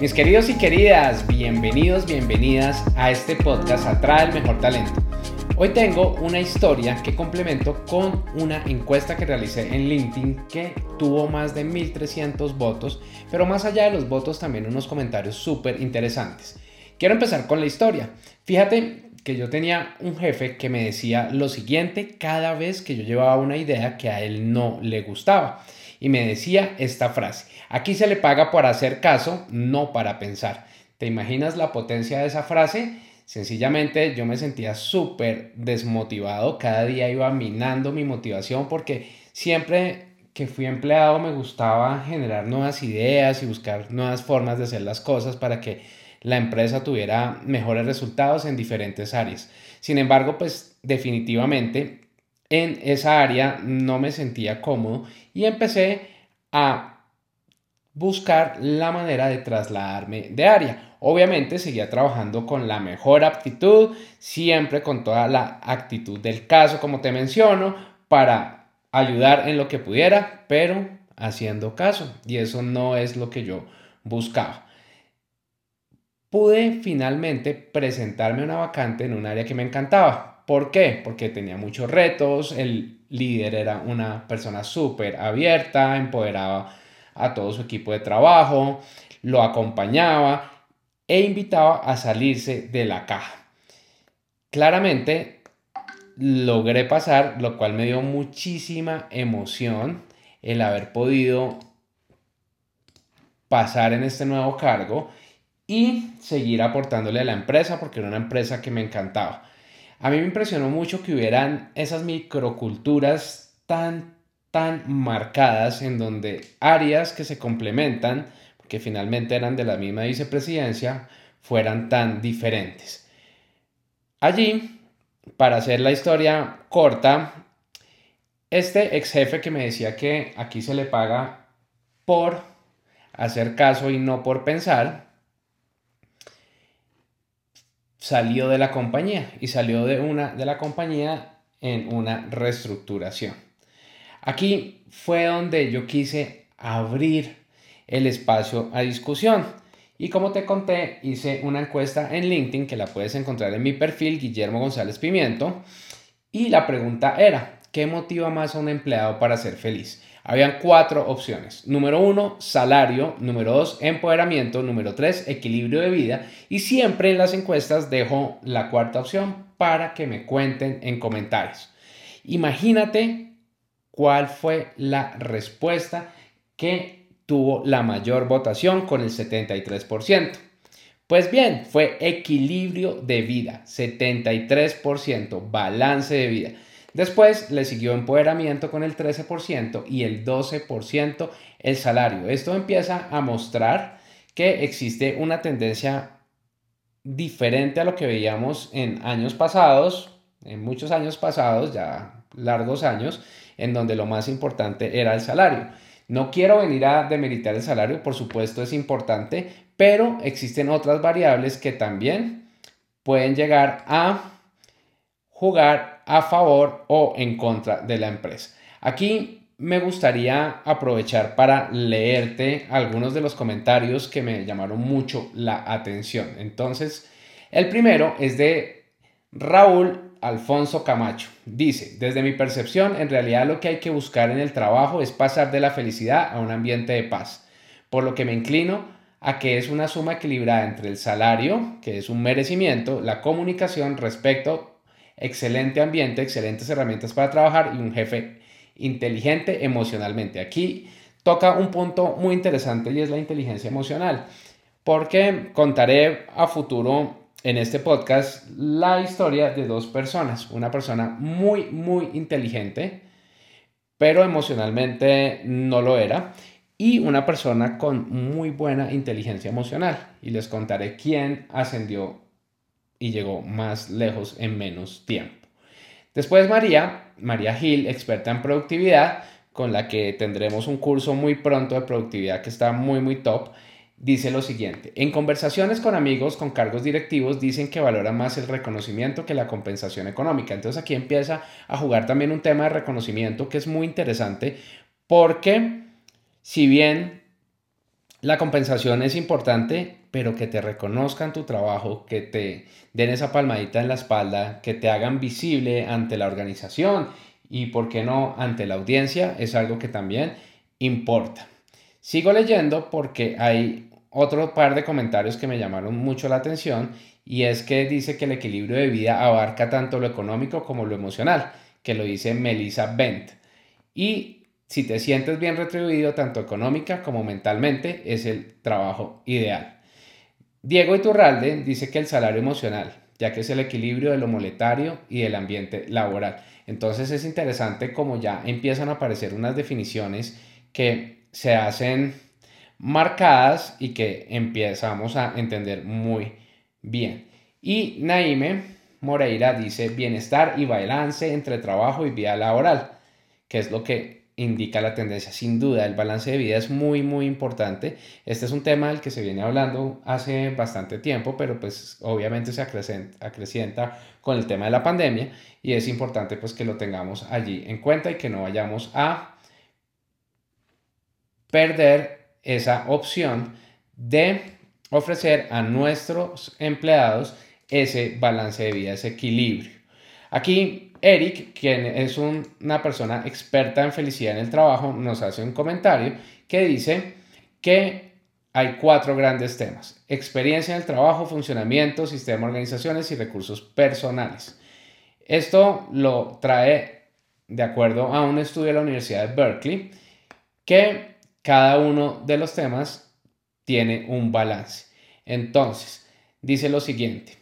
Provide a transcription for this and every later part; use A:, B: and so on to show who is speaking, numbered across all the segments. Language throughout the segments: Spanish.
A: Mis queridos y queridas, bienvenidos, bienvenidas a este podcast Atrae el Mejor Talento. Hoy tengo una historia que complemento con una encuesta que realicé en LinkedIn que tuvo más de 1300 votos, pero más allá de los votos también unos comentarios súper interesantes. Quiero empezar con la historia. Fíjate que yo tenía un jefe que me decía lo siguiente cada vez que yo llevaba una idea que a él no le gustaba. Y me decía esta frase, aquí se le paga por hacer caso, no para pensar. ¿Te imaginas la potencia de esa frase? Sencillamente yo me sentía súper desmotivado, cada día iba minando mi motivación porque siempre que fui empleado me gustaba generar nuevas ideas y buscar nuevas formas de hacer las cosas para que la empresa tuviera mejores resultados en diferentes áreas. Sin embargo, pues definitivamente en esa área no me sentía cómodo y empecé a buscar la manera de trasladarme de área. Obviamente seguía trabajando con la mejor aptitud, siempre con toda la actitud del caso, como te menciono, para ayudar en lo que pudiera, pero haciendo caso. Y eso no es lo que yo buscaba pude finalmente presentarme una vacante en un área que me encantaba. ¿Por qué? Porque tenía muchos retos, el líder era una persona súper abierta, empoderaba a todo su equipo de trabajo, lo acompañaba e invitaba a salirse de la caja. Claramente logré pasar, lo cual me dio muchísima emoción el haber podido pasar en este nuevo cargo y seguir aportándole a la empresa porque era una empresa que me encantaba. A mí me impresionó mucho que hubieran esas microculturas tan, tan marcadas en donde áreas que se complementan, que finalmente eran de la misma vicepresidencia, fueran tan diferentes. Allí, para hacer la historia corta, este ex jefe que me decía que aquí se le paga por hacer caso y no por pensar, salió de la compañía y salió de, una, de la compañía en una reestructuración. Aquí fue donde yo quise abrir el espacio a discusión. Y como te conté, hice una encuesta en LinkedIn que la puedes encontrar en mi perfil, Guillermo González Pimiento. Y la pregunta era, ¿qué motiva más a un empleado para ser feliz? Habían cuatro opciones. Número uno, salario. Número dos, empoderamiento. Número tres, equilibrio de vida. Y siempre en las encuestas dejo la cuarta opción para que me cuenten en comentarios. Imagínate cuál fue la respuesta que tuvo la mayor votación con el 73%. Pues bien, fue equilibrio de vida, 73%, balance de vida. Después le siguió empoderamiento con el 13% y el 12% el salario. Esto empieza a mostrar que existe una tendencia diferente a lo que veíamos en años pasados, en muchos años pasados, ya largos años, en donde lo más importante era el salario. No quiero venir a demeritar el salario, por supuesto es importante, pero existen otras variables que también pueden llegar a jugar a favor o en contra de la empresa. Aquí me gustaría aprovechar para leerte algunos de los comentarios que me llamaron mucho la atención. Entonces, el primero es de Raúl Alfonso Camacho. Dice, desde mi percepción, en realidad lo que hay que buscar en el trabajo es pasar de la felicidad a un ambiente de paz, por lo que me inclino a que es una suma equilibrada entre el salario, que es un merecimiento, la comunicación respecto excelente ambiente, excelentes herramientas para trabajar y un jefe inteligente emocionalmente. Aquí toca un punto muy interesante y es la inteligencia emocional, porque contaré a futuro en este podcast la historia de dos personas, una persona muy, muy inteligente, pero emocionalmente no lo era, y una persona con muy buena inteligencia emocional. Y les contaré quién ascendió y llegó más lejos en menos tiempo. Después María, María Gil, experta en productividad, con la que tendremos un curso muy pronto de productividad que está muy, muy top dice lo siguiente, en conversaciones con amigos con cargos directivos dicen que valoran más el reconocimiento que la compensación económica. Entonces aquí empieza a jugar también un tema de reconocimiento que es muy interesante porque si bien la compensación es importante, pero que te reconozcan tu trabajo, que te den esa palmadita en la espalda, que te hagan visible ante la organización y, por qué no, ante la audiencia, es algo que también importa. Sigo leyendo porque hay otro par de comentarios que me llamaron mucho la atención y es que dice que el equilibrio de vida abarca tanto lo económico como lo emocional, que lo dice Melissa Bent. Y si te sientes bien retribuido tanto económica como mentalmente, es el trabajo ideal. Diego Iturralde dice que el salario emocional, ya que es el equilibrio de lo monetario y del ambiente laboral. Entonces es interesante como ya empiezan a aparecer unas definiciones que se hacen marcadas y que empezamos a entender muy bien. Y Naime Moreira dice bienestar y balance entre trabajo y vida laboral, que es lo que indica la tendencia. Sin duda, el balance de vida es muy, muy importante. Este es un tema del que se viene hablando hace bastante tiempo, pero pues obviamente se acrecienta con el tema de la pandemia y es importante pues que lo tengamos allí en cuenta y que no vayamos a perder esa opción de ofrecer a nuestros empleados ese balance de vida, ese equilibrio. Aquí Eric, quien es una persona experta en felicidad en el trabajo, nos hace un comentario que dice que hay cuatro grandes temas. Experiencia en el trabajo, funcionamiento, sistema organizaciones y recursos personales. Esto lo trae de acuerdo a un estudio de la Universidad de Berkeley que cada uno de los temas tiene un balance. Entonces, dice lo siguiente.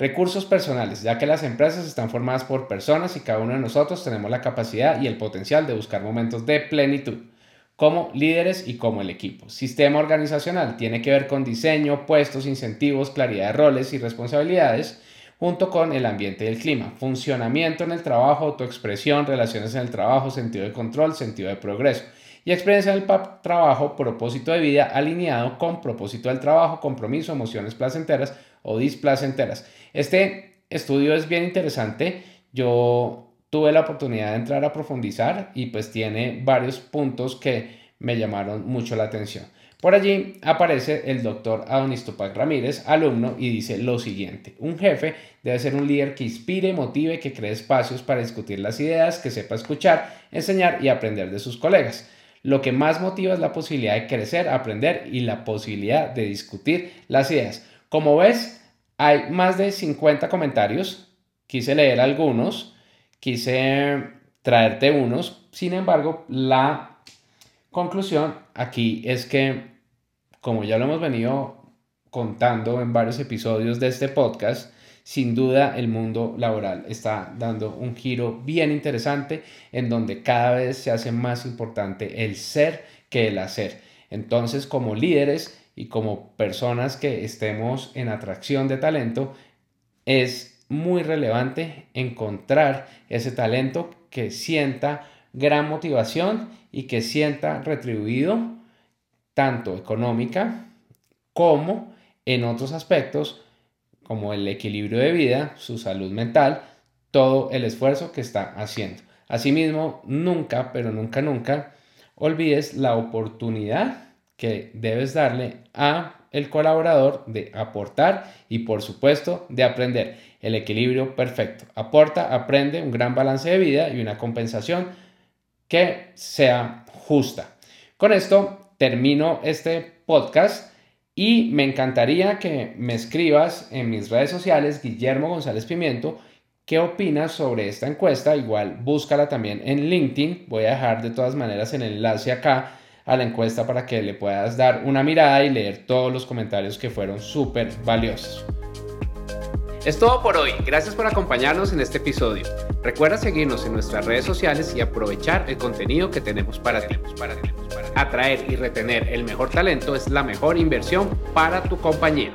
A: Recursos personales, ya que las empresas están formadas por personas y cada uno de nosotros tenemos la capacidad y el potencial de buscar momentos de plenitud, como líderes y como el equipo. Sistema organizacional tiene que ver con diseño, puestos, incentivos, claridad de roles y responsabilidades, junto con el ambiente y el clima. Funcionamiento en el trabajo, autoexpresión, relaciones en el trabajo, sentido de control, sentido de progreso y experiencia del trabajo, propósito de vida alineado con propósito del trabajo, compromiso, emociones placenteras o displacenteras. Este estudio es bien interesante. Yo tuve la oportunidad de entrar a profundizar y pues tiene varios puntos que me llamaron mucho la atención. Por allí aparece el doctor Adonis Tupac Ramírez, alumno, y dice lo siguiente, un jefe debe ser un líder que inspire, motive, que cree espacios para discutir las ideas, que sepa escuchar, enseñar y aprender de sus colegas. Lo que más motiva es la posibilidad de crecer, aprender y la posibilidad de discutir las ideas. Como ves, hay más de 50 comentarios. Quise leer algunos, quise traerte unos. Sin embargo, la conclusión aquí es que, como ya lo hemos venido contando en varios episodios de este podcast, sin duda el mundo laboral está dando un giro bien interesante en donde cada vez se hace más importante el ser que el hacer. Entonces, como líderes y como personas que estemos en atracción de talento, es muy relevante encontrar ese talento que sienta gran motivación y que sienta retribuido tanto económica como en otros aspectos como el equilibrio de vida, su salud mental, todo el esfuerzo que está haciendo. Asimismo, nunca, pero nunca, nunca olvides la oportunidad que debes darle a el colaborador de aportar y por supuesto de aprender. El equilibrio perfecto. Aporta, aprende un gran balance de vida y una compensación que sea justa. Con esto termino este podcast y me encantaría que me escribas en mis redes sociales, Guillermo González Pimiento, qué opinas sobre esta encuesta. Igual búscala también en LinkedIn. Voy a dejar de todas maneras el enlace acá a la encuesta para que le puedas dar una mirada y leer todos los comentarios que fueron súper valiosos. Es todo por hoy. Gracias por acompañarnos en este episodio. Recuerda seguirnos en nuestras redes sociales y aprovechar el contenido que tenemos para ti. Atraer y retener el mejor talento es la mejor inversión para tu compañía.